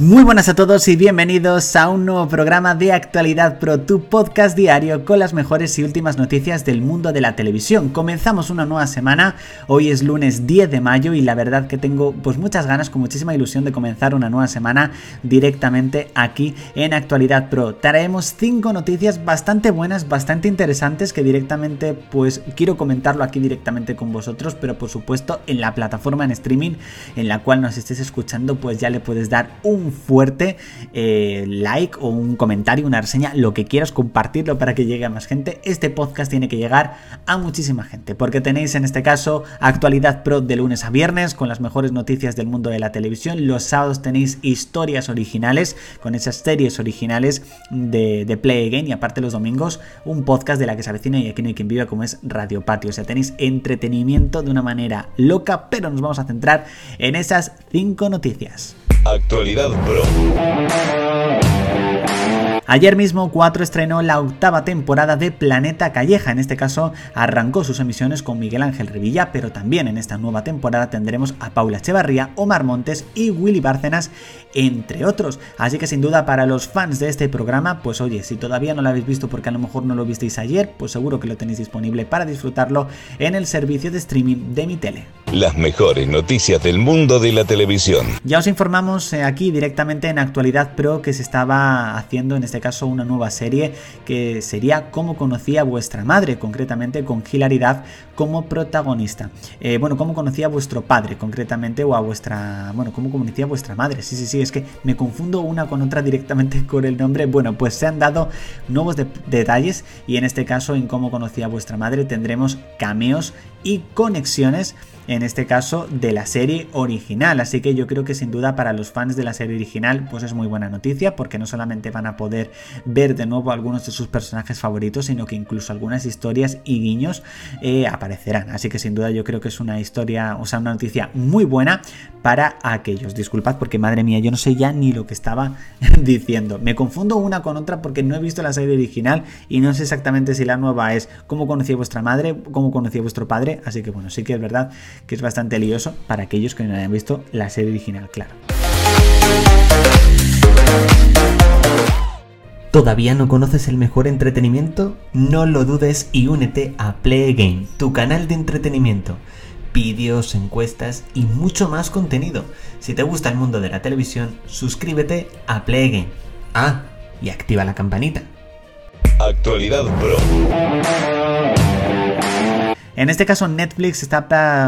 Muy buenas a todos y bienvenidos a un nuevo programa de Actualidad Pro, tu podcast diario con las mejores y últimas noticias del mundo de la televisión. Comenzamos una nueva semana, hoy es lunes 10 de mayo y la verdad que tengo pues muchas ganas, con muchísima ilusión de comenzar una nueva semana directamente aquí en Actualidad Pro. Traemos 5 noticias bastante buenas, bastante interesantes que directamente pues quiero comentarlo aquí directamente con vosotros, pero por supuesto en la plataforma en streaming en la cual nos estés escuchando pues ya le puedes dar un fuerte eh, like o un comentario, una reseña, lo que quieras, compartirlo para que llegue a más gente. Este podcast tiene que llegar a muchísima gente, porque tenéis en este caso actualidad pro de lunes a viernes con las mejores noticias del mundo de la televisión. Los sábados tenéis historias originales con esas series originales de, Play Again y aparte los domingos un podcast de la que se avecina y aquí no hay quien viva como es Radio Patio. O sea, tenéis entretenimiento de una manera loca, pero nos vamos a centrar en esas cinco noticias. Actualidad Pro. Ayer mismo 4 estrenó la octava temporada de Planeta Calleja, en este caso arrancó sus emisiones con Miguel Ángel Revilla, pero también en esta nueva temporada tendremos a Paula Echevarría, Omar Montes y Willy Bárcenas, entre otros. Así que sin duda para los fans de este programa, pues oye, si todavía no lo habéis visto porque a lo mejor no lo visteis ayer, pues seguro que lo tenéis disponible para disfrutarlo en el servicio de streaming de mi tele. Las mejores noticias del mundo de la televisión. Ya os informamos eh, aquí directamente en Actualidad Pro que se estaba haciendo en este caso una nueva serie que sería Cómo conocía vuestra madre, concretamente con Hilaridad como protagonista. Eh, bueno, cómo conocía a vuestro padre, concretamente, o a vuestra. Bueno, cómo conocía a vuestra madre. Sí, sí, sí, es que me confundo una con otra directamente con el nombre. Bueno, pues se han dado nuevos detalles y en este caso, en cómo conocía a vuestra madre, tendremos cameos y conexiones en este caso de la serie original. Así que yo creo que sin duda para los fans de la serie original pues es muy buena noticia porque no solamente van a poder ver de nuevo algunos de sus personajes favoritos, sino que incluso algunas historias y guiños eh, aparecerán. Así que sin duda yo creo que es una historia, o sea, una noticia muy buena para aquellos. Disculpad porque madre mía, yo no sé ya ni lo que estaba diciendo. Me confundo una con otra porque no he visto la serie original y no sé exactamente si la nueva es cómo conocía vuestra madre, cómo conocía vuestro padre. Así que bueno, sí que es verdad que es bastante lioso para aquellos que no hayan visto la serie original, claro. ¿Todavía no conoces el mejor entretenimiento? No lo dudes y únete a Play Game, tu canal de entretenimiento. Vídeos, encuestas y mucho más contenido. Si te gusta el mundo de la televisión, suscríbete a Play Game. Ah, y activa la campanita. Actualidad Pro. En este caso Netflix está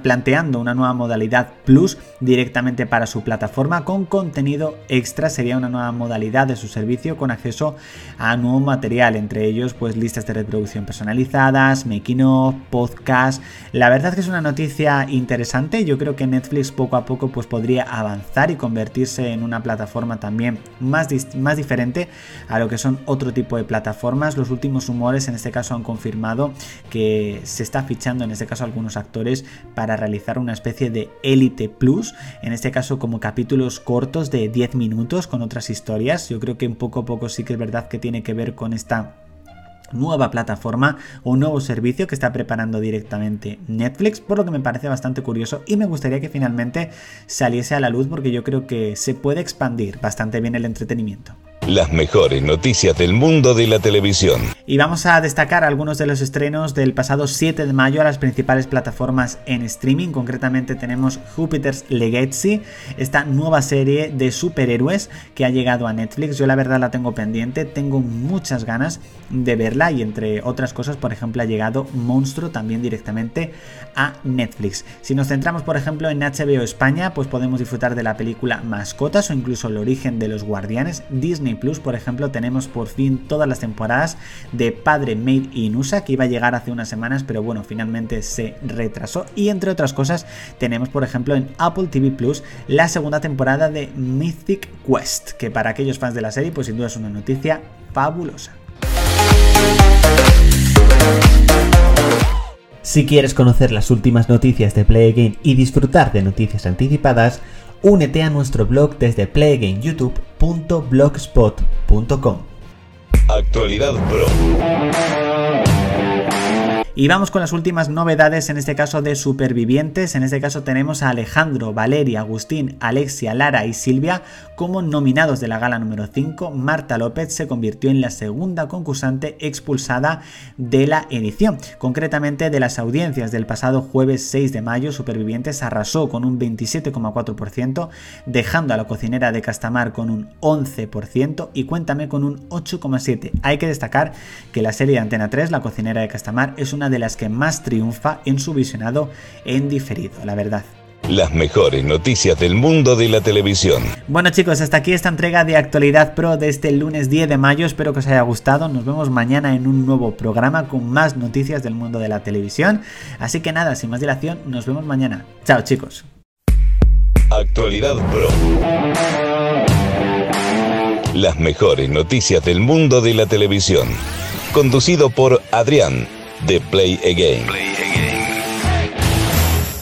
planteando una nueva modalidad Plus directamente para su plataforma con contenido extra. Sería una nueva modalidad de su servicio con acceso a nuevo material, entre ellos pues listas de reproducción personalizadas, making of, podcast. La verdad es que es una noticia interesante. Yo creo que Netflix poco a poco pues podría avanzar y convertirse en una plataforma también más, más diferente a lo que son otro tipo de plataformas. Los últimos rumores en este caso han confirmado que se está fichando en este caso algunos actores para realizar una especie de Elite Plus, en este caso como capítulos cortos de 10 minutos con otras historias. Yo creo que un poco a poco sí que es verdad que tiene que ver con esta nueva plataforma o nuevo servicio que está preparando directamente Netflix, por lo que me parece bastante curioso y me gustaría que finalmente saliese a la luz porque yo creo que se puede expandir bastante bien el entretenimiento. Las mejores noticias del mundo de la televisión. Y vamos a destacar algunos de los estrenos del pasado 7 de mayo a las principales plataformas en streaming. Concretamente tenemos Jupiter's Legacy, esta nueva serie de superhéroes que ha llegado a Netflix. Yo la verdad la tengo pendiente, tengo muchas ganas de verla y entre otras cosas, por ejemplo, ha llegado Monstruo también directamente a Netflix. Si nos centramos, por ejemplo, en HBO España, pues podemos disfrutar de la película Mascotas o incluso el origen de los guardianes. Disney Por ejemplo, tenemos por fin todas las temporadas de Padre Made in USA, que iba a llegar hace unas semanas, pero bueno, finalmente se retrasó. Y entre otras cosas, tenemos, por ejemplo, en Apple TV Plus la segunda temporada de Mythic Quest, que para aquellos fans de la serie, pues sin duda es una noticia fabulosa. Si quieres conocer las últimas noticias de Play Game y disfrutar de noticias anticipadas, únete a nuestro blog desde playgameyoutube.blogspot.com. Actualidad Pro. Y vamos con las últimas novedades, en este caso de supervivientes. En este caso tenemos a Alejandro, Valeria, Agustín, Alexia, Lara y Silvia como nominados de la gala número 5. Marta López se convirtió en la segunda concursante expulsada de la edición. Concretamente de las audiencias del pasado jueves 6 de mayo, Supervivientes arrasó con un 27,4%, dejando a la cocinera de Castamar con un 11% y Cuéntame con un 8,7%. Hay que destacar que la serie de Antena 3, La cocinera de Castamar, es una de las que más triunfa en su visionado en diferido, la verdad. Las mejores noticias del mundo de la televisión. Bueno chicos, hasta aquí esta entrega de Actualidad Pro de este lunes 10 de mayo. Espero que os haya gustado. Nos vemos mañana en un nuevo programa con más noticias del mundo de la televisión. Así que nada, sin más dilación, nos vemos mañana. Chao chicos. Actualidad Pro. Las mejores noticias del mundo de la televisión. Conducido por Adrián de Play Again.